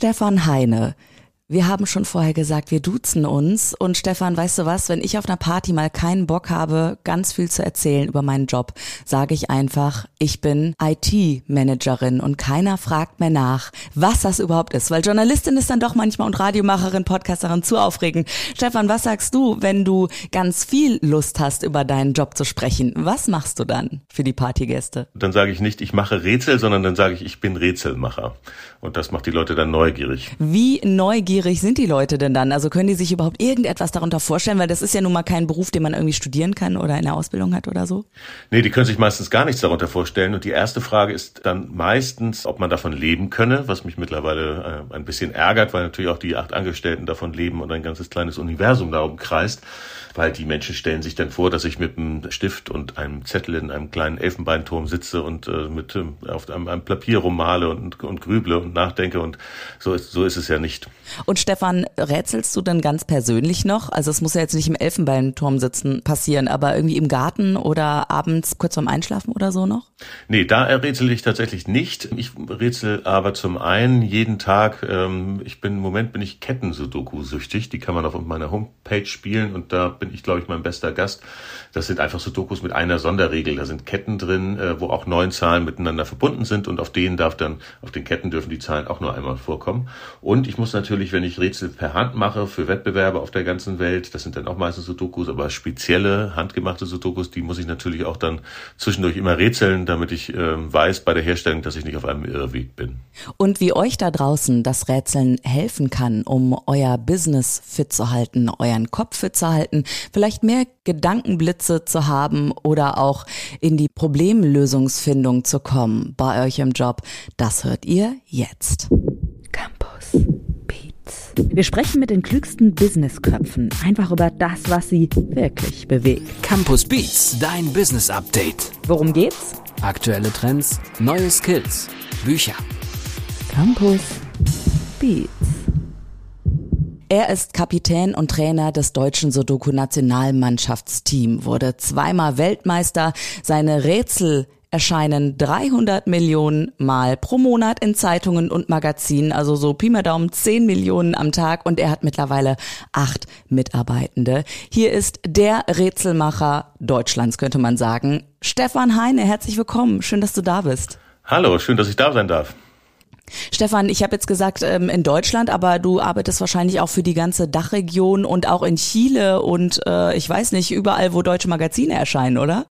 Stefan Heine. Wir haben schon vorher gesagt, wir duzen uns. Und Stefan, weißt du was, wenn ich auf einer Party mal keinen Bock habe, ganz viel zu erzählen über meinen Job, sage ich einfach, ich bin IT-Managerin und keiner fragt mehr nach, was das überhaupt ist. Weil Journalistin ist dann doch manchmal und Radiomacherin, Podcasterin zu aufregend. Stefan, was sagst du, wenn du ganz viel Lust hast, über deinen Job zu sprechen? Was machst du dann für die Partygäste? Dann sage ich nicht, ich mache Rätsel, sondern dann sage ich, ich bin Rätselmacher. Und das macht die Leute dann neugierig. Wie neugierig neugierig sind die Leute denn dann? Also können die sich überhaupt irgendetwas darunter vorstellen? Weil das ist ja nun mal kein Beruf, den man irgendwie studieren kann oder in der Ausbildung hat oder so. Nee, die können sich meistens gar nichts darunter vorstellen. Und die erste Frage ist dann meistens, ob man davon leben könne, was mich mittlerweile äh, ein bisschen ärgert, weil natürlich auch die acht Angestellten davon leben und ein ganzes kleines Universum darum kreist weil die Menschen stellen sich dann vor, dass ich mit einem Stift und einem Zettel in einem kleinen Elfenbeinturm sitze und äh, mit äh, auf einem, einem Papier rummale und, und grüble und nachdenke und so ist, so ist es ja nicht. Und Stefan, rätselst du denn ganz persönlich noch? Also es muss ja jetzt nicht im Elfenbeinturm sitzen passieren, aber irgendwie im Garten oder abends kurz vorm Einschlafen oder so noch? Nee, da rätsel ich tatsächlich nicht. Ich rätsel aber zum einen jeden Tag, ähm, ich bin im Moment bin ich Ketten-Sudoku-süchtig, die kann man auf meiner Homepage spielen und da bin ich, glaube ich, mein bester Gast. Das sind einfach so Dokus mit einer Sonderregel. Da sind Ketten drin, äh, wo auch neun Zahlen miteinander verbunden sind und auf denen darf dann, auf den Ketten dürfen die Zahlen auch nur einmal vorkommen. Und ich muss natürlich, wenn ich Rätsel per Hand mache für Wettbewerbe auf der ganzen Welt, das sind dann auch meistens Sudokus, aber spezielle handgemachte Sudokus, die muss ich natürlich auch dann zwischendurch immer rätseln, damit ich äh, weiß bei der Herstellung, dass ich nicht auf einem Irrweg bin. Und wie euch da draußen das Rätseln helfen kann, um euer Business fit zu halten, euren Kopf fit zu halten, vielleicht mehr Gedankenblitze zu haben oder auch in die Problemlösungsfindung zu kommen bei euch im Job, das hört ihr jetzt. Beats. Wir sprechen mit den klügsten Businessköpfen einfach über das, was sie wirklich bewegt. Campus Beats, dein Business Update. Worum geht's? Aktuelle Trends, neue Skills, Bücher. Campus Beats. Er ist Kapitän und Trainer des deutschen Sudoku-Nationalmannschaftsteam, wurde zweimal Weltmeister. Seine Rätsel erscheinen 300 Millionen Mal pro Monat in Zeitungen und Magazinen, also so Pi mal Daumen 10 Millionen am Tag und er hat mittlerweile acht Mitarbeitende. Hier ist der Rätselmacher Deutschlands, könnte man sagen. Stefan Heine, herzlich willkommen. Schön, dass du da bist. Hallo, schön, dass ich da sein darf. Stefan, ich habe jetzt gesagt ähm, in Deutschland, aber du arbeitest wahrscheinlich auch für die ganze Dachregion und auch in Chile und äh, ich weiß nicht, überall, wo deutsche Magazine erscheinen, oder?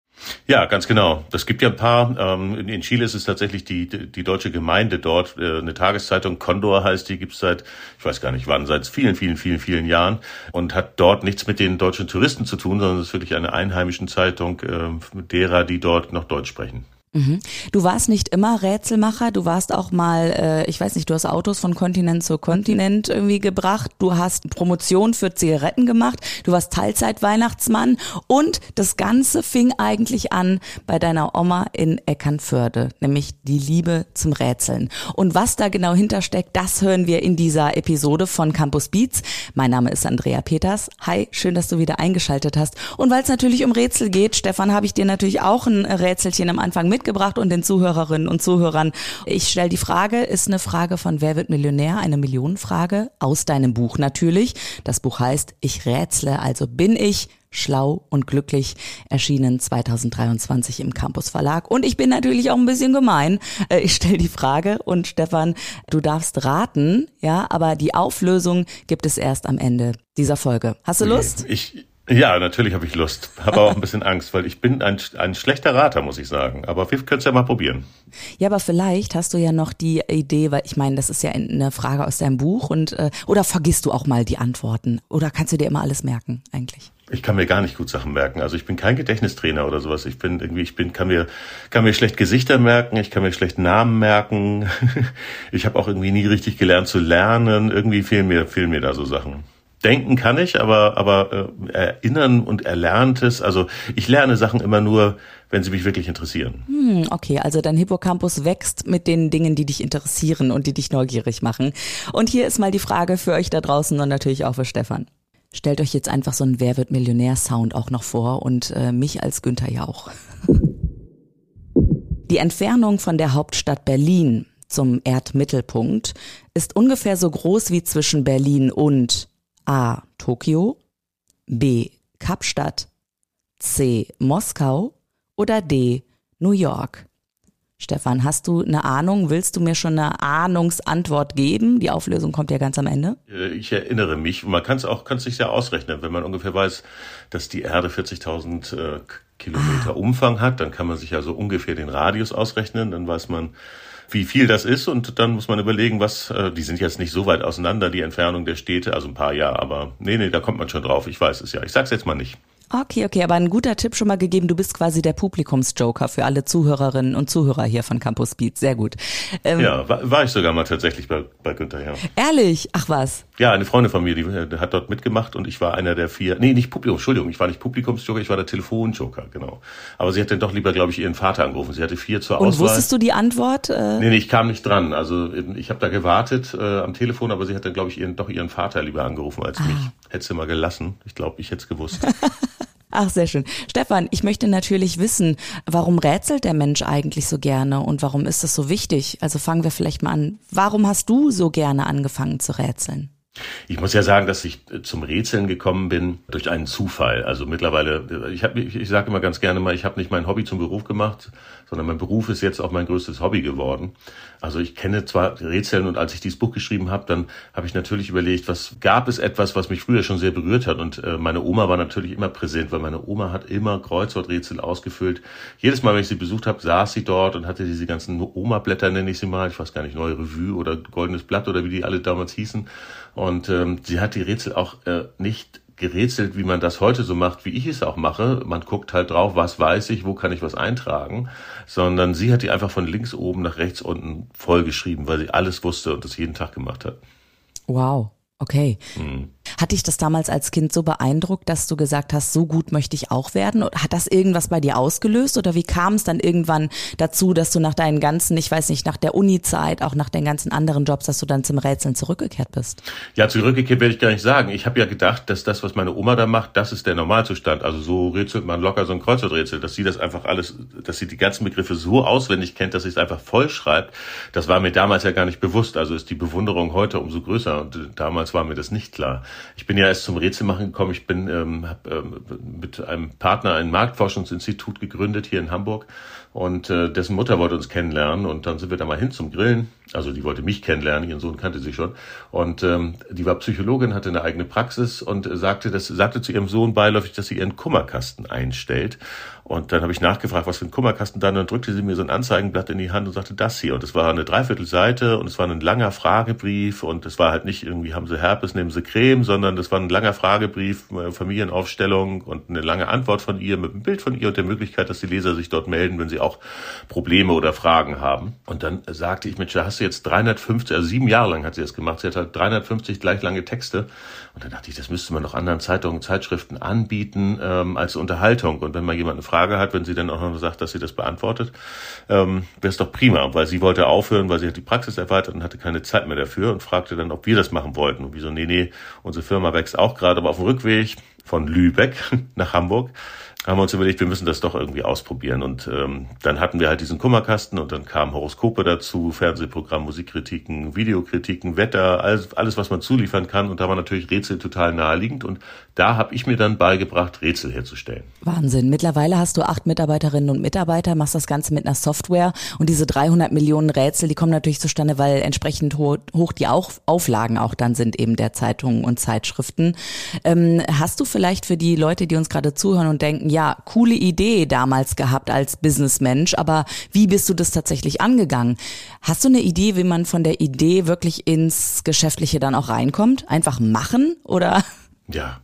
Ja, ganz genau. Das gibt ja ein paar. Ähm, in Chile ist es tatsächlich die, die deutsche Gemeinde dort. Äh, eine Tageszeitung, Condor heißt die, gibt's seit, ich weiß gar nicht wann, seit vielen, vielen, vielen, vielen Jahren und hat dort nichts mit den deutschen Touristen zu tun, sondern es ist wirklich eine einheimischen Zeitung äh, derer, die dort noch Deutsch sprechen. Mhm. Du warst nicht immer Rätselmacher, du warst auch mal, äh, ich weiß nicht, du hast Autos von Kontinent zu Kontinent irgendwie gebracht, du hast Promotion für Zigaretten gemacht, du warst Teilzeit-Weihnachtsmann und das Ganze fing eigentlich an bei deiner Oma in Eckernförde, nämlich die Liebe zum Rätseln. Und was da genau hintersteckt, das hören wir in dieser Episode von Campus Beats. Mein Name ist Andrea Peters. Hi, schön, dass du wieder eingeschaltet hast. Und weil es natürlich um Rätsel geht, Stefan, habe ich dir natürlich auch ein Rätselchen am Anfang mit mitgebracht und den Zuhörerinnen und Zuhörern. Ich stelle die Frage, ist eine Frage von Wer wird Millionär? Eine Millionenfrage aus deinem Buch natürlich. Das Buch heißt Ich rätsle, also bin ich Schlau und glücklich erschienen 2023 im Campus Verlag. Und ich bin natürlich auch ein bisschen gemein. Äh, ich stelle die Frage und Stefan, du darfst raten, ja, aber die Auflösung gibt es erst am Ende dieser Folge. Hast du Lust? Ich, ja, natürlich habe ich Lust. Habe auch ein bisschen Angst, weil ich bin ein, ein schlechter Rater, muss ich sagen. Aber wir können es ja mal probieren. Ja, aber vielleicht hast du ja noch die Idee, weil ich meine, das ist ja eine Frage aus deinem Buch und äh, oder vergisst du auch mal die Antworten oder kannst du dir immer alles merken eigentlich? Ich kann mir gar nicht gut Sachen merken. Also ich bin kein Gedächtnistrainer oder sowas. Ich bin irgendwie, ich bin, kann mir, kann mir schlecht Gesichter merken. Ich kann mir schlecht Namen merken. ich habe auch irgendwie nie richtig gelernt zu lernen. Irgendwie fehlen mir, fehlen mir da so Sachen. Denken kann ich, aber, aber äh, erinnern und erlerntes, also ich lerne Sachen immer nur, wenn sie mich wirklich interessieren. Hm, okay, also dein Hippocampus wächst mit den Dingen, die dich interessieren und die dich neugierig machen. Und hier ist mal die Frage für euch da draußen und natürlich auch für Stefan. Stellt euch jetzt einfach so einen Wer wird Millionär-Sound auch noch vor und äh, mich als Günther Jauch. Die Entfernung von der Hauptstadt Berlin zum Erdmittelpunkt, ist ungefähr so groß wie zwischen Berlin und A. Tokio, B. Kapstadt, C. Moskau oder D. New York? Stefan, hast du eine Ahnung? Willst du mir schon eine Ahnungsantwort geben? Die Auflösung kommt ja ganz am Ende. Äh, ich erinnere mich. Man kann es auch, kann sich ja ausrechnen, wenn man ungefähr weiß, dass die Erde 40.000 äh, Kilometer ah. Umfang hat, dann kann man sich ja so ungefähr den Radius ausrechnen. Dann weiß man, wie viel das ist und dann muss man überlegen, was, äh, die sind jetzt nicht so weit auseinander, die Entfernung der Städte, also ein paar ja, aber nee, nee, da kommt man schon drauf. Ich weiß es ja. Ich sag's jetzt mal nicht. Okay, okay, aber ein guter Tipp schon mal gegeben. Du bist quasi der Publikumsjoker für alle Zuhörerinnen und Zuhörer hier von Campus Beat. Sehr gut. Ähm, ja, war, war, ich sogar mal tatsächlich bei, bei Günther, ja. Ehrlich? Ach was? Ja, eine Freundin von mir, die, die, hat dort mitgemacht und ich war einer der vier, nee, nicht Publikum, Entschuldigung, ich war nicht Publikumsjoker, ich war der Telefonjoker, genau. Aber sie hat dann doch lieber, glaube ich, ihren Vater angerufen. Sie hatte vier zur und Auswahl. Und wusstest du die Antwort? Äh? Nee, nee, ich kam nicht dran. Also ich habe da gewartet äh, am Telefon, aber sie hat dann, glaube ich, ihren, doch ihren Vater lieber angerufen als ah. mich. Hätte sie mal gelassen. Ich glaube, ich hätte es gewusst. Ach, sehr schön. Stefan, ich möchte natürlich wissen, warum rätselt der Mensch eigentlich so gerne und warum ist das so wichtig? Also fangen wir vielleicht mal an. Warum hast du so gerne angefangen zu rätseln? Ich muss ja sagen, dass ich zum Rätseln gekommen bin durch einen Zufall. Also mittlerweile, ich, hab, ich, ich sage immer ganz gerne mal, ich habe nicht mein Hobby zum Beruf gemacht, sondern mein Beruf ist jetzt auch mein größtes Hobby geworden. Also ich kenne zwar Rätseln und als ich dieses Buch geschrieben habe, dann habe ich natürlich überlegt, was gab es etwas, was mich früher schon sehr berührt hat. Und äh, meine Oma war natürlich immer präsent, weil meine Oma hat immer Kreuzworträtsel ausgefüllt. Jedes Mal, wenn ich sie besucht habe, saß sie dort und hatte diese ganzen Oma-Blätter, nenne ich sie mal. Ich weiß gar nicht, Neue Revue oder Goldenes Blatt oder wie die alle damals hießen. Und ähm, sie hat die Rätsel auch äh, nicht gerätselt, wie man das heute so macht, wie ich es auch mache. Man guckt halt drauf, was weiß ich, wo kann ich was eintragen, sondern sie hat die einfach von links oben nach rechts unten vollgeschrieben, weil sie alles wusste und das jeden Tag gemacht hat. Wow. Okay. Mhm. Hat dich das damals als Kind so beeindruckt, dass du gesagt hast, so gut möchte ich auch werden? Hat das irgendwas bei dir ausgelöst oder wie kam es dann irgendwann dazu, dass du nach deinen ganzen, ich weiß nicht, nach der Uni-Zeit, auch nach den ganzen anderen Jobs, dass du dann zum Rätseln zurückgekehrt bist? Ja, zurückgekehrt werde ich gar nicht sagen. Ich habe ja gedacht, dass das, was meine Oma da macht, das ist der Normalzustand. Also so rätselt man locker so ein Kreuzworträtsel, dass sie das einfach alles, dass sie die ganzen Begriffe so auswendig kennt, dass sie es einfach voll schreibt. Das war mir damals ja gar nicht bewusst. Also ist die Bewunderung heute umso größer und damals war mir das nicht klar. Ich bin ja erst zum Rätselmachen gekommen. Ich bin ähm, hab, ähm, mit einem Partner ein Marktforschungsinstitut gegründet hier in Hamburg und äh, dessen Mutter wollte uns kennenlernen und dann sind wir da mal hin zum Grillen. Also die wollte mich kennenlernen, ihren Sohn kannte sie schon. Und ähm, die war Psychologin, hatte eine eigene Praxis und sagte, das, sagte zu ihrem Sohn beiläufig, dass sie ihren Kummerkasten einstellt. Und dann habe ich nachgefragt, was für ein Kummerkasten dann, dann drückte sie mir so ein Anzeigenblatt in die Hand und sagte, das hier. Und es war eine Dreiviertelseite und es war ein langer Fragebrief und es war halt nicht irgendwie, haben sie Herpes, nehmen sie Creme, sondern das war ein langer Fragebrief, äh, Familienaufstellung und eine lange Antwort von ihr mit einem Bild von ihr und der Möglichkeit, dass die Leser sich dort melden, wenn sie auch Probleme oder Fragen haben. Und dann sagte ich, Mensch, da hast du jetzt 350, also sieben Jahre lang hat sie das gemacht, sie hat halt 350 gleich lange Texte. Und dann dachte ich, das müsste man doch anderen Zeitungen, Zeitschriften anbieten ähm, als Unterhaltung. Und wenn mal jemand eine Frage hat, wenn sie dann auch noch sagt, dass sie das beantwortet, ähm, wäre es doch prima, weil sie wollte aufhören, weil sie hat die Praxis erweitert und hatte keine Zeit mehr dafür und fragte dann, ob wir das machen wollten. Und wieso, nee, nee, unsere Firma wächst auch gerade, aber auf dem Rückweg von Lübeck nach Hamburg haben wir uns überlegt, wir müssen das doch irgendwie ausprobieren. Und ähm, dann hatten wir halt diesen Kummerkasten und dann kamen Horoskope dazu, Fernsehprogramm, Musikkritiken, Videokritiken, Wetter, alles, alles, was man zuliefern kann. Und da war natürlich Rätsel total naheliegend. Und da habe ich mir dann beigebracht, Rätsel herzustellen. Wahnsinn. Mittlerweile hast du acht Mitarbeiterinnen und Mitarbeiter, machst das Ganze mit einer Software. Und diese 300 Millionen Rätsel, die kommen natürlich zustande, weil entsprechend hoch, hoch die Auflagen auch dann sind eben der Zeitungen und Zeitschriften. Ähm, hast du vielleicht für die Leute, die uns gerade zuhören und denken, ja, coole Idee damals gehabt als Businessmensch, aber wie bist du das tatsächlich angegangen? Hast du eine Idee, wie man von der Idee wirklich ins Geschäftliche dann auch reinkommt? Einfach machen oder? Ja,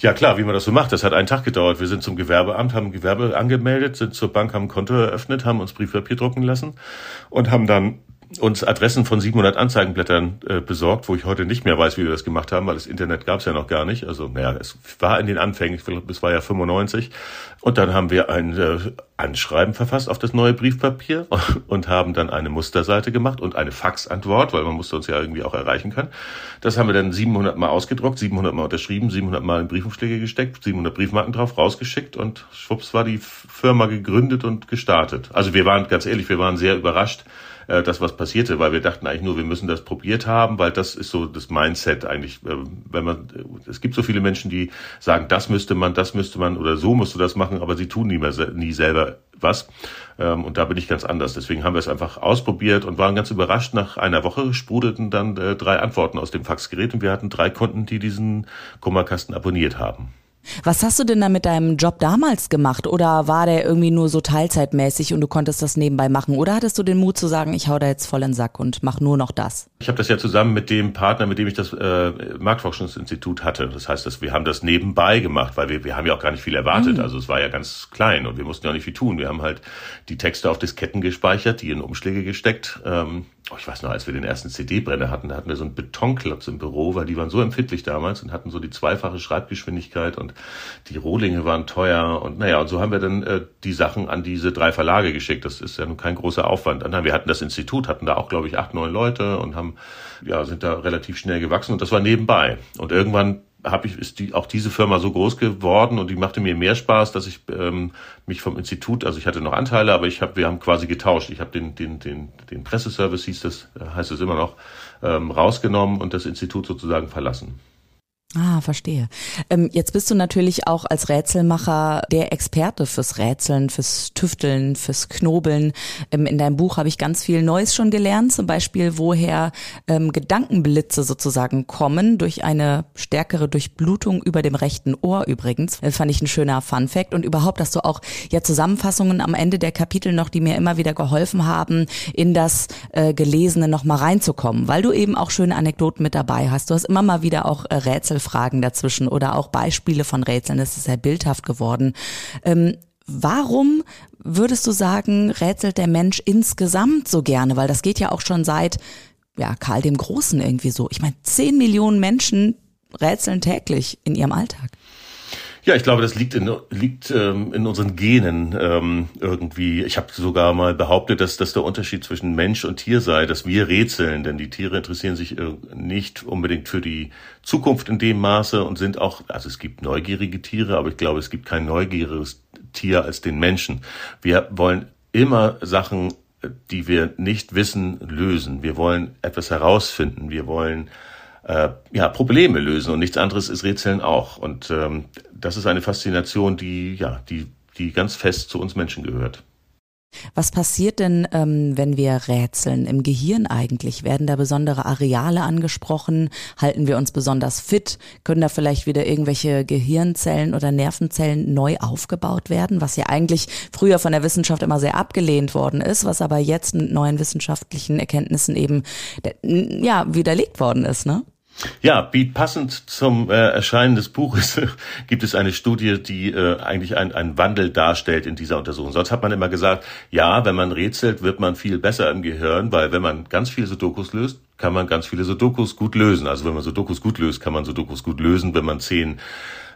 ja klar, wie man das so macht. Das hat einen Tag gedauert. Wir sind zum Gewerbeamt, haben Gewerbe angemeldet, sind zur Bank, haben Konto eröffnet, haben uns Briefpapier drucken lassen und haben dann uns Adressen von 700 Anzeigenblättern äh, besorgt, wo ich heute nicht mehr weiß, wie wir das gemacht haben, weil das Internet gab es ja noch gar nicht. Also naja, es war in den Anfängen, ich glaube, es war ja 95. Und dann haben wir ein äh, Anschreiben verfasst auf das neue Briefpapier und haben dann eine Musterseite gemacht und eine Faxantwort, weil man musste uns ja irgendwie auch erreichen können. Das haben wir dann 700 Mal ausgedruckt, 700 Mal unterschrieben, 700 Mal in Briefumschläge gesteckt, 700 Briefmarken drauf, rausgeschickt und schwupps war die Firma gegründet und gestartet. Also wir waren, ganz ehrlich, wir waren sehr überrascht, äh, das, was passierte, weil wir dachten eigentlich nur, wir müssen das probiert haben, weil das ist so das Mindset eigentlich. Äh, wenn man, es gibt so viele Menschen, die sagen, das müsste man, das müsste man oder so musst du das machen, aber sie tun nie, mehr, nie selber was. Ähm, und da bin ich ganz anders. Deswegen haben wir es einfach ausprobiert und waren ganz überrascht. Nach einer Woche sprudelten dann äh, drei Antworten aus dem Faxgerät und wir hatten drei Kunden, die diesen Kummerkasten abonniert haben. Was hast du denn da mit deinem Job damals gemacht? Oder war der irgendwie nur so teilzeitmäßig und du konntest das nebenbei machen? Oder hattest du den Mut zu sagen, ich hau da jetzt voll in den Sack und mach nur noch das? Ich habe das ja zusammen mit dem Partner, mit dem ich das äh, Marktforschungsinstitut hatte. Das heißt, dass wir haben das nebenbei gemacht, weil wir, wir haben ja auch gar nicht viel erwartet. Mhm. Also es war ja ganz klein und wir mussten ja auch nicht viel tun. Wir haben halt die Texte auf Disketten gespeichert, die in Umschläge gesteckt. Ähm, oh, ich weiß noch, als wir den ersten CD-Brenner hatten, da hatten wir so einen Betonklotz im Büro, weil die waren so empfindlich damals und hatten so die zweifache Schreibgeschwindigkeit und die Rohlinge waren teuer und naja, und so haben wir dann äh, die Sachen an diese drei Verlage geschickt. Das ist ja nun kein großer Aufwand. Und dann, wir hatten das Institut, hatten da auch, glaube ich, acht, neun Leute und haben, ja, sind da relativ schnell gewachsen und das war nebenbei. Und irgendwann habe ich ist die auch diese Firma so groß geworden und die machte mir mehr Spaß, dass ich ähm, mich vom Institut, also ich hatte noch Anteile, aber ich habe wir haben quasi getauscht. Ich habe den den den den Presseservice hieß das heißt es immer noch ähm, rausgenommen und das Institut sozusagen verlassen. Ah, verstehe. Ähm, jetzt bist du natürlich auch als Rätselmacher der Experte fürs Rätseln, fürs Tüfteln, fürs Knobeln. Ähm, in deinem Buch habe ich ganz viel Neues schon gelernt, zum Beispiel woher ähm, Gedankenblitze sozusagen kommen, durch eine stärkere Durchblutung über dem rechten Ohr übrigens. Das fand ich ein schöner Fun Fact. Und überhaupt, dass du auch ja Zusammenfassungen am Ende der Kapitel noch, die mir immer wieder geholfen haben, in das äh, Gelesene noch mal reinzukommen, weil du eben auch schöne Anekdoten mit dabei hast. Du hast immer mal wieder auch äh, Rätsel Fragen dazwischen oder auch Beispiele von Rätseln. Das ist sehr bildhaft geworden. Ähm, warum würdest du sagen, rätselt der Mensch insgesamt so gerne? Weil das geht ja auch schon seit ja, Karl dem Großen irgendwie so. Ich meine, zehn Millionen Menschen rätseln täglich in ihrem Alltag. Ja, ich glaube, das liegt in, liegt, ähm, in unseren Genen ähm, irgendwie. Ich habe sogar mal behauptet, dass das der Unterschied zwischen Mensch und Tier sei, dass wir rätseln, denn die Tiere interessieren sich äh, nicht unbedingt für die Zukunft in dem Maße und sind auch, also es gibt neugierige Tiere, aber ich glaube, es gibt kein neugieriges Tier als den Menschen. Wir wollen immer Sachen, die wir nicht wissen, lösen. Wir wollen etwas herausfinden. Wir wollen äh, ja, Probleme lösen und nichts anderes ist Rätseln auch. Und ähm, das ist eine Faszination, die, ja, die, die ganz fest zu uns Menschen gehört. Was passiert denn, ähm, wenn wir rätseln im Gehirn eigentlich? Werden da besondere Areale angesprochen? Halten wir uns besonders fit? Können da vielleicht wieder irgendwelche Gehirnzellen oder Nervenzellen neu aufgebaut werden, was ja eigentlich früher von der Wissenschaft immer sehr abgelehnt worden ist, was aber jetzt mit neuen wissenschaftlichen Erkenntnissen eben ja widerlegt worden ist, ne? Ja, passend zum äh, Erscheinen des Buches gibt es eine Studie, die äh, eigentlich einen Wandel darstellt in dieser Untersuchung. Sonst hat man immer gesagt, ja, wenn man rätselt, wird man viel besser im Gehirn, weil wenn man ganz viele Sudokus löst, kann man ganz viele Sudokus gut lösen. Also wenn man Sudokus gut löst, kann man Sudokus gut lösen. Wenn man zehn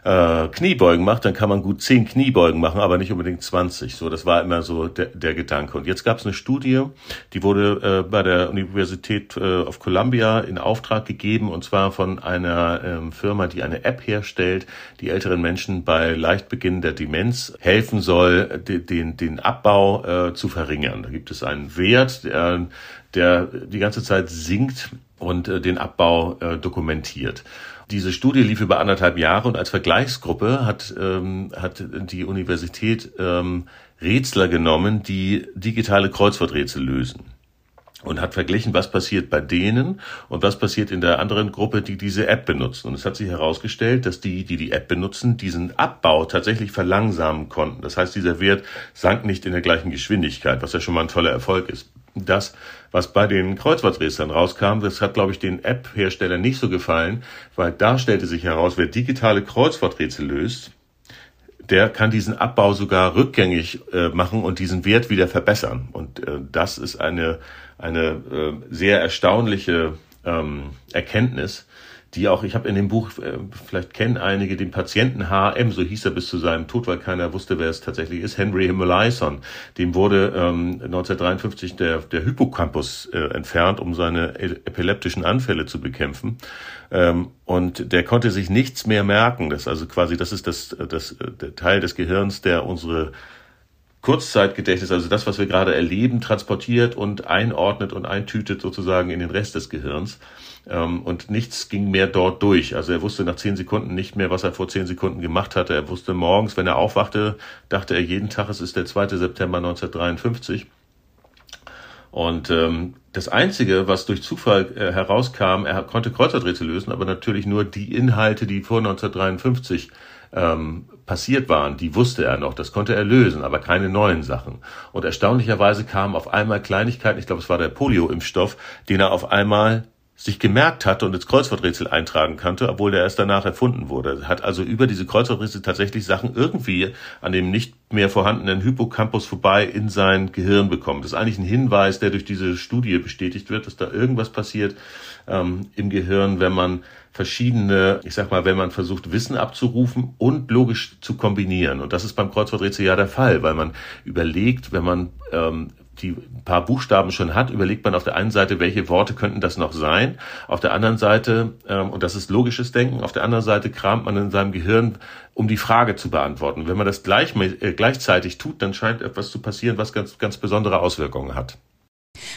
äh, Kniebeugen macht, dann kann man gut zehn Kniebeugen machen, aber nicht unbedingt 20. So, das war immer so der, der Gedanke. Und jetzt gab es eine Studie, die wurde äh, bei der Universität äh, of Columbia in Auftrag gegeben, und zwar von einer ähm, Firma, die eine App herstellt, die älteren Menschen bei Leichtbeginn der Demenz helfen soll, den, den, den Abbau äh, zu verringern. Da gibt es einen Wert, der, der die ganze Zeit sinkt und äh, den Abbau äh, dokumentiert. Diese Studie lief über anderthalb Jahre und als Vergleichsgruppe hat, ähm, hat die Universität ähm, Rätsler genommen, die digitale Kreuzworträtsel lösen und hat verglichen, was passiert bei denen und was passiert in der anderen Gruppe, die diese App benutzen. Und es hat sich herausgestellt, dass die, die die App benutzen, diesen Abbau tatsächlich verlangsamen konnten. Das heißt, dieser Wert sank nicht in der gleichen Geschwindigkeit, was ja schon mal ein toller Erfolg ist das, was bei den Kreuzworträtseln rauskam, das hat, glaube ich, den App-Herstellern nicht so gefallen, weil da stellte sich heraus, wer digitale Kreuzworträtsel löst, der kann diesen Abbau sogar rückgängig äh, machen und diesen Wert wieder verbessern. Und äh, das ist eine, eine äh, sehr erstaunliche ähm, Erkenntnis, die auch, ich habe in dem Buch, äh, vielleicht kennen einige, den Patienten HM, so hieß er bis zu seinem Tod, weil keiner wusste, wer es tatsächlich ist, Henry Himmeleison. Dem wurde ähm, 1953 der, der Hippocampus äh, entfernt, um seine epileptischen Anfälle zu bekämpfen. Ähm, und der konnte sich nichts mehr merken. Das also quasi, das ist das, das der Teil des Gehirns, der unsere Kurzzeitgedächtnis, also das, was wir gerade erleben, transportiert und einordnet und eintütet sozusagen in den Rest des Gehirns. Ähm, und nichts ging mehr dort durch. Also er wusste nach zehn Sekunden nicht mehr, was er vor zehn Sekunden gemacht hatte. Er wusste morgens, wenn er aufwachte, dachte er jeden Tag, es ist der 2. September 1953. Und ähm, das Einzige, was durch Zufall äh, herauskam, er konnte Kreuzworträtsel lösen, aber natürlich nur die Inhalte, die vor 1953 ähm, passiert waren, die wusste er noch, das konnte er lösen, aber keine neuen Sachen. Und erstaunlicherweise kamen auf einmal Kleinigkeiten, ich glaube, es war der Polio-Impfstoff, den er auf einmal sich gemerkt hatte und ins Kreuzworträtsel eintragen konnte, obwohl der erst danach erfunden wurde. Hat also über diese Kreuzworträtsel tatsächlich Sachen irgendwie an dem nicht mehr vorhandenen Hippocampus vorbei in sein Gehirn bekommen. Das ist eigentlich ein Hinweis, der durch diese Studie bestätigt wird, dass da irgendwas passiert ähm, im Gehirn, wenn man verschiedene, ich sag mal, wenn man versucht, Wissen abzurufen und logisch zu kombinieren. Und das ist beim Kreuzworträtsel ja der Fall, weil man überlegt, wenn man ähm, die paar Buchstaben schon hat, überlegt man auf der einen Seite, welche Worte könnten das noch sein. Auf der anderen Seite, ähm, und das ist logisches Denken, auf der anderen Seite kramt man in seinem Gehirn, um die Frage zu beantworten. Wenn man das gleich, äh, gleichzeitig tut, dann scheint etwas zu passieren, was ganz, ganz besondere Auswirkungen hat.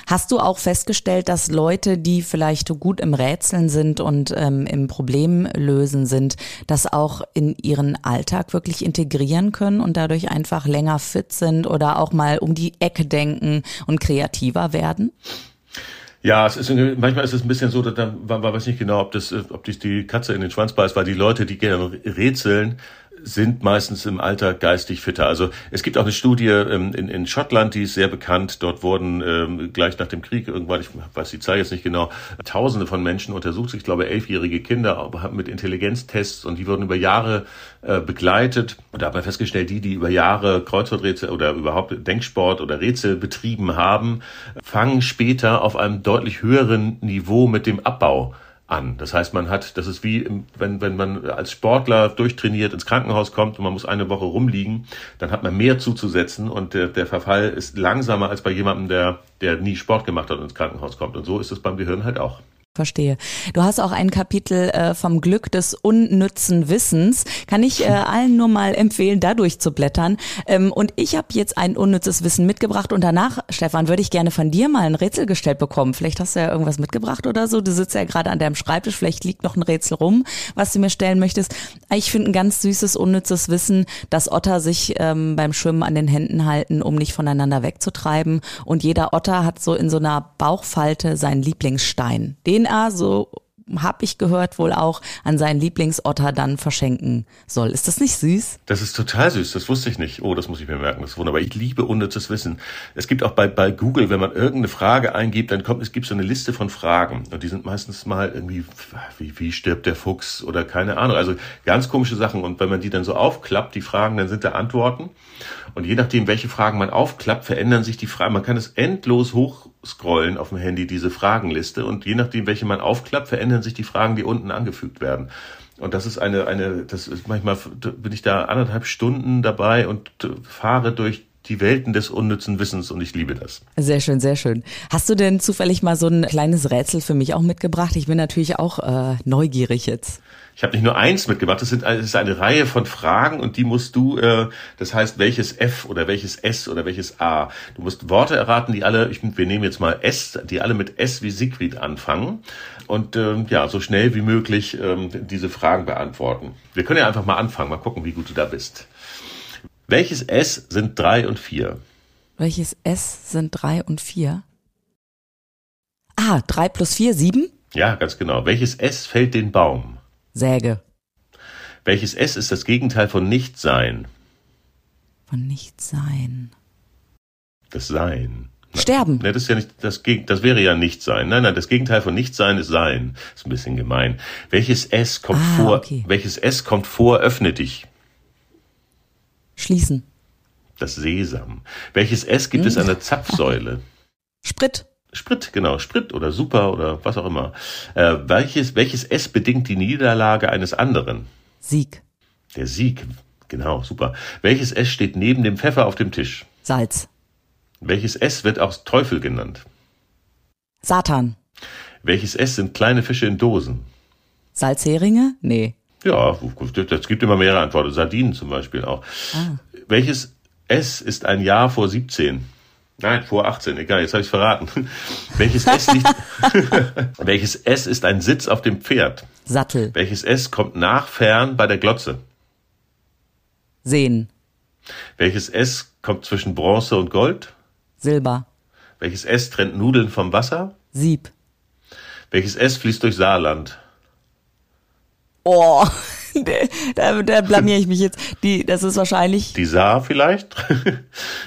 Hast du auch festgestellt, dass Leute, die vielleicht gut im Rätseln sind und ähm, im Problemlösen sind, das auch in ihren Alltag wirklich integrieren können und dadurch einfach länger fit sind oder auch mal um die Ecke denken und kreativer werden? Ja, es ist manchmal ist es ein bisschen so, dass man weiß nicht genau, ob das, ob das die Katze in den Schwanz beißt, weil die Leute, die gerne rätseln, sind meistens im Alter geistig fitter. Also es gibt auch eine Studie ähm, in, in Schottland, die ist sehr bekannt. Dort wurden ähm, gleich nach dem Krieg irgendwann, ich weiß die Zahl jetzt nicht genau, Tausende von Menschen untersucht. Ich glaube elfjährige Kinder mit Intelligenztests und die wurden über Jahre äh, begleitet. Und da hat man festgestellt, die, die über Jahre Kreuzworträtsel oder überhaupt Denksport oder Rätsel betrieben haben, fangen später auf einem deutlich höheren Niveau mit dem Abbau an. Das heißt, man hat, das ist wie, wenn, wenn man als Sportler durchtrainiert ins Krankenhaus kommt und man muss eine Woche rumliegen, dann hat man mehr zuzusetzen und der, der Verfall ist langsamer als bei jemandem, der, der nie Sport gemacht hat und ins Krankenhaus kommt. Und so ist es beim Gehirn halt auch. Verstehe. Du hast auch ein Kapitel äh, vom Glück des unnützen Wissens. Kann ich äh, allen nur mal empfehlen, da durchzublättern. Ähm, und ich habe jetzt ein unnützes Wissen mitgebracht und danach, Stefan, würde ich gerne von dir mal ein Rätsel gestellt bekommen. Vielleicht hast du ja irgendwas mitgebracht oder so. Du sitzt ja gerade an deinem Schreibtisch, vielleicht liegt noch ein Rätsel rum, was du mir stellen möchtest. Ich finde ein ganz süßes, unnützes Wissen, dass Otter sich ähm, beim Schwimmen an den Händen halten, um nicht voneinander wegzutreiben. Und jeder Otter hat so in so einer Bauchfalte seinen Lieblingsstein. Den er, so habe ich gehört, wohl auch an seinen Lieblingsotter dann verschenken soll. Ist das nicht süß? Das ist total süß, das wusste ich nicht. Oh, das muss ich mir merken, das ist wunderbar. Ich liebe unnützes Wissen. Es gibt auch bei, bei Google, wenn man irgendeine Frage eingibt, dann kommt, es gibt so eine Liste von Fragen und die sind meistens mal irgendwie, wie, wie stirbt der Fuchs oder keine Ahnung. Also ganz komische Sachen und wenn man die dann so aufklappt, die Fragen, dann sind da Antworten und je nachdem, welche Fragen man aufklappt, verändern sich die Fragen. Man kann es endlos hochscrollen auf dem Handy, diese Fragenliste. Und je nachdem, welche man aufklappt, verändern sich die Fragen, die unten angefügt werden. Und das ist eine, eine, das ist manchmal bin ich da anderthalb Stunden dabei und fahre durch die Welten des unnützen Wissens und ich liebe das. Sehr schön, sehr schön. Hast du denn zufällig mal so ein kleines Rätsel für mich auch mitgebracht? Ich bin natürlich auch äh, neugierig jetzt. Ich habe nicht nur eins mitgebracht, das, sind, das ist eine Reihe von Fragen und die musst du, äh, das heißt welches F oder welches S oder welches A. Du musst Worte erraten, die alle, ich, wir nehmen jetzt mal S, die alle mit S wie Siegfried anfangen und ähm, ja, so schnell wie möglich ähm, diese Fragen beantworten. Wir können ja einfach mal anfangen, mal gucken, wie gut du da bist. Welches S sind drei und vier? Welches S sind drei und vier? Ah, drei plus vier, sieben? Ja, ganz genau. Welches S fällt den Baum? Säge. Welches S ist das Gegenteil von Nichtsein? Von Nichtsein. Das Sein. Sterben. Ne, das ist ja nicht das das wäre ja nicht sein. Nein, nein, das Gegenteil von nicht sein ist sein. Ist ein bisschen gemein. Welches S kommt ah, vor? Okay. Welches S kommt vor? Öffne dich. Schließen. Das Sesam. Welches S gibt hm. es an der Zapfsäule? Sprit. Sprit, genau, Sprit oder Super oder was auch immer. Äh, welches, welches S bedingt die Niederlage eines anderen? Sieg. Der Sieg, genau, super. Welches S steht neben dem Pfeffer auf dem Tisch? Salz. Welches S wird auch Teufel genannt? Satan. Welches S sind kleine Fische in Dosen? Salzheringe? Nee. Ja, es gibt immer mehrere Antworten. Sardinen zum Beispiel auch. Ah. Welches S ist ein Jahr vor 17? Nein, vor 18, egal, jetzt habe ich verraten. Welches S liegt, welches S ist ein Sitz auf dem Pferd? Sattel. Welches S kommt nach fern bei der Glotze? Sehen. Welches S kommt zwischen Bronze und Gold? Silber. Welches S trennt Nudeln vom Wasser? Sieb. Welches S fließt durch Saarland? Oh, da, da blamier ich mich jetzt. Die, das ist wahrscheinlich. Die Saar vielleicht?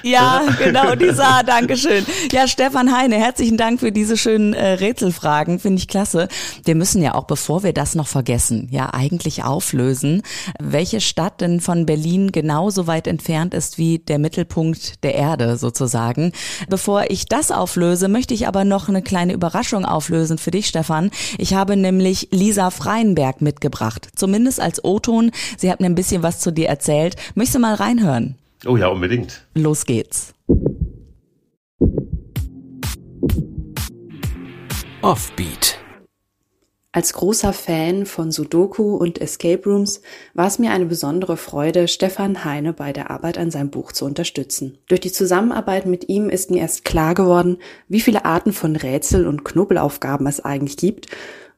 Ja, genau, die Saar, Dankeschön. Ja, Stefan Heine, herzlichen Dank für diese schönen äh, Rätselfragen, finde ich klasse. Wir müssen ja auch, bevor wir das noch vergessen, ja eigentlich auflösen, welche Stadt denn von Berlin genauso weit entfernt ist wie der Mittelpunkt der Erde sozusagen. Bevor ich das auflöse, möchte ich aber noch eine kleine Überraschung auflösen für dich, Stefan. Ich habe nämlich Lisa Freienberg mitgebracht, zumindest als O-Ton. Sie hat mir ein bisschen was zu dir erzählt. Möchtest du mal reinhören? Oh ja, unbedingt. Los geht's. Offbeat. Als großer Fan von Sudoku und Escape Rooms war es mir eine besondere Freude, Stefan Heine bei der Arbeit an seinem Buch zu unterstützen. Durch die Zusammenarbeit mit ihm ist mir erst klar geworden, wie viele Arten von Rätsel und Knobelaufgaben es eigentlich gibt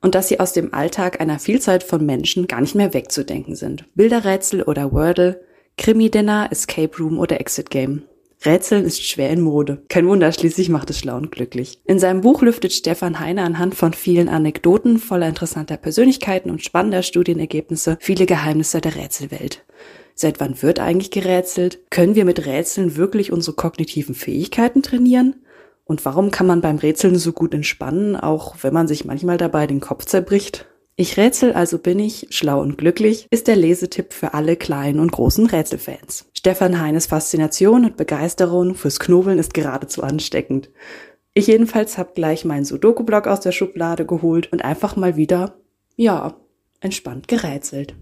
und dass sie aus dem Alltag einer Vielzahl von Menschen gar nicht mehr wegzudenken sind. Bilderrätsel oder Wordle, Krimi-Dinner, Escape Room oder Exit Game. Rätseln ist schwer in Mode. Kein Wunder, schließlich macht es schlau und glücklich. In seinem Buch lüftet Stefan Heine anhand von vielen Anekdoten voller interessanter Persönlichkeiten und spannender Studienergebnisse viele Geheimnisse der Rätselwelt. Seit wann wird eigentlich gerätselt? Können wir mit Rätseln wirklich unsere kognitiven Fähigkeiten trainieren? Und warum kann man beim Rätseln so gut entspannen, auch wenn man sich manchmal dabei den Kopf zerbricht? Ich rätsel, also bin ich, schlau und glücklich, ist der Lesetipp für alle kleinen und großen Rätselfans. Stefan Heines Faszination und Begeisterung fürs Knobeln ist geradezu ansteckend. Ich jedenfalls habe gleich meinen Sudoku-Block aus der Schublade geholt und einfach mal wieder, ja, entspannt gerätselt.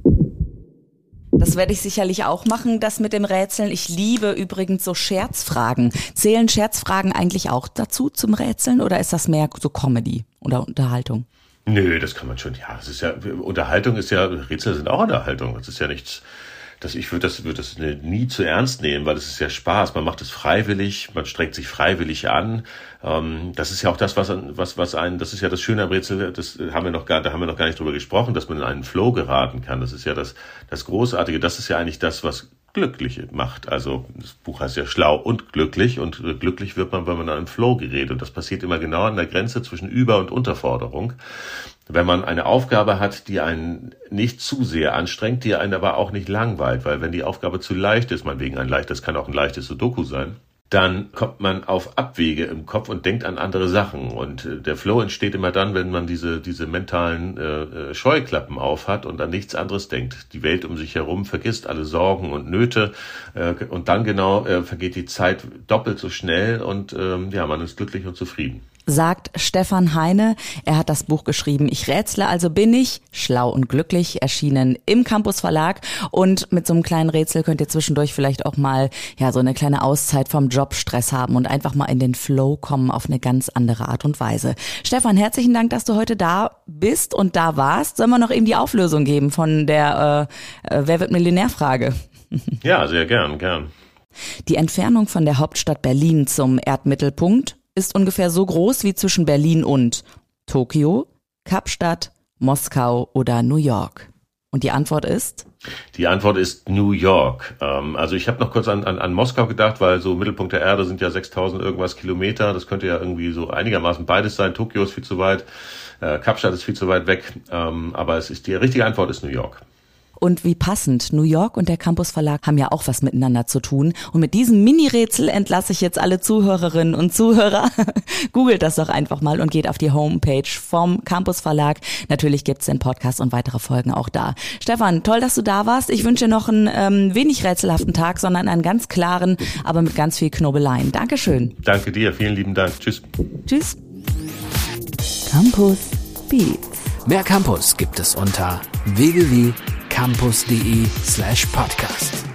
Das werde ich sicherlich auch machen, das mit dem Rätseln. Ich liebe übrigens so Scherzfragen. Zählen Scherzfragen eigentlich auch dazu zum Rätseln oder ist das mehr so Comedy oder Unterhaltung? Nö, das kann man schon. Ja, es ist ja Unterhaltung ist ja Rätsel sind auch Unterhaltung. Das ist ja nichts. Das, ich würde das, würde das nie zu ernst nehmen, weil es ist ja Spaß. Man macht es freiwillig, man strengt sich freiwillig an. Ähm, das ist ja auch das, was, was, was einen, das ist ja das Schöne am Rätsel, das haben wir noch gar, da haben wir noch gar nicht drüber gesprochen, dass man in einen Flow geraten kann. Das ist ja das, das Großartige. Das ist ja eigentlich das, was glücklich macht. Also das Buch heißt ja schlau und glücklich und glücklich wird man, wenn man in einem Flow gerät. Und das passiert immer genau an der Grenze zwischen Über- und Unterforderung. Wenn man eine Aufgabe hat, die einen nicht zu sehr anstrengt, die einen aber auch nicht langweilt, weil wenn die Aufgabe zu leicht ist, meinetwegen ein leichtes, kann auch ein leichtes Sudoku sein, dann kommt man auf Abwege im Kopf und denkt an andere Sachen. Und äh, der Flow entsteht immer dann, wenn man diese, diese mentalen äh, äh, Scheuklappen aufhat und an nichts anderes denkt. Die Welt um sich herum vergisst alle Sorgen und Nöte äh, und dann genau äh, vergeht die Zeit doppelt so schnell und ähm, ja, man ist glücklich und zufrieden sagt Stefan Heine. Er hat das Buch geschrieben Ich rätsle, also bin ich, schlau und glücklich, erschienen im Campus Verlag. Und mit so einem kleinen Rätsel könnt ihr zwischendurch vielleicht auch mal ja so eine kleine Auszeit vom Jobstress haben und einfach mal in den Flow kommen auf eine ganz andere Art und Weise. Stefan, herzlichen Dank, dass du heute da bist und da warst. Sollen wir noch eben die Auflösung geben von der äh, äh Wer wird Millionär-Frage? Ja, sehr gern, gern. Die Entfernung von der Hauptstadt Berlin zum Erdmittelpunkt ist ungefähr so groß wie zwischen Berlin und Tokio, Kapstadt, Moskau oder New York? Und die Antwort ist? Die Antwort ist New York. Ähm, also ich habe noch kurz an, an, an Moskau gedacht, weil so Mittelpunkt der Erde sind ja 6000 irgendwas Kilometer. Das könnte ja irgendwie so einigermaßen beides sein. Tokio ist viel zu weit, äh, Kapstadt ist viel zu weit weg. Ähm, aber es ist die richtige Antwort ist New York. Und wie passend, New York und der Campus Verlag haben ja auch was miteinander zu tun. Und mit diesem Mini-Rätsel entlasse ich jetzt alle Zuhörerinnen und Zuhörer. Googelt das doch einfach mal und geht auf die Homepage vom Campus Verlag. Natürlich gibt's den Podcast und weitere Folgen auch da. Stefan, toll, dass du da warst. Ich wünsche dir noch einen ähm, wenig rätselhaften Tag, sondern einen ganz klaren, aber mit ganz viel Knobeleien. Dankeschön. Danke dir, vielen lieben Dank. Tschüss. Tschüss. Campus Beats. Mehr Campus gibt es unter www campus.de slash podcast.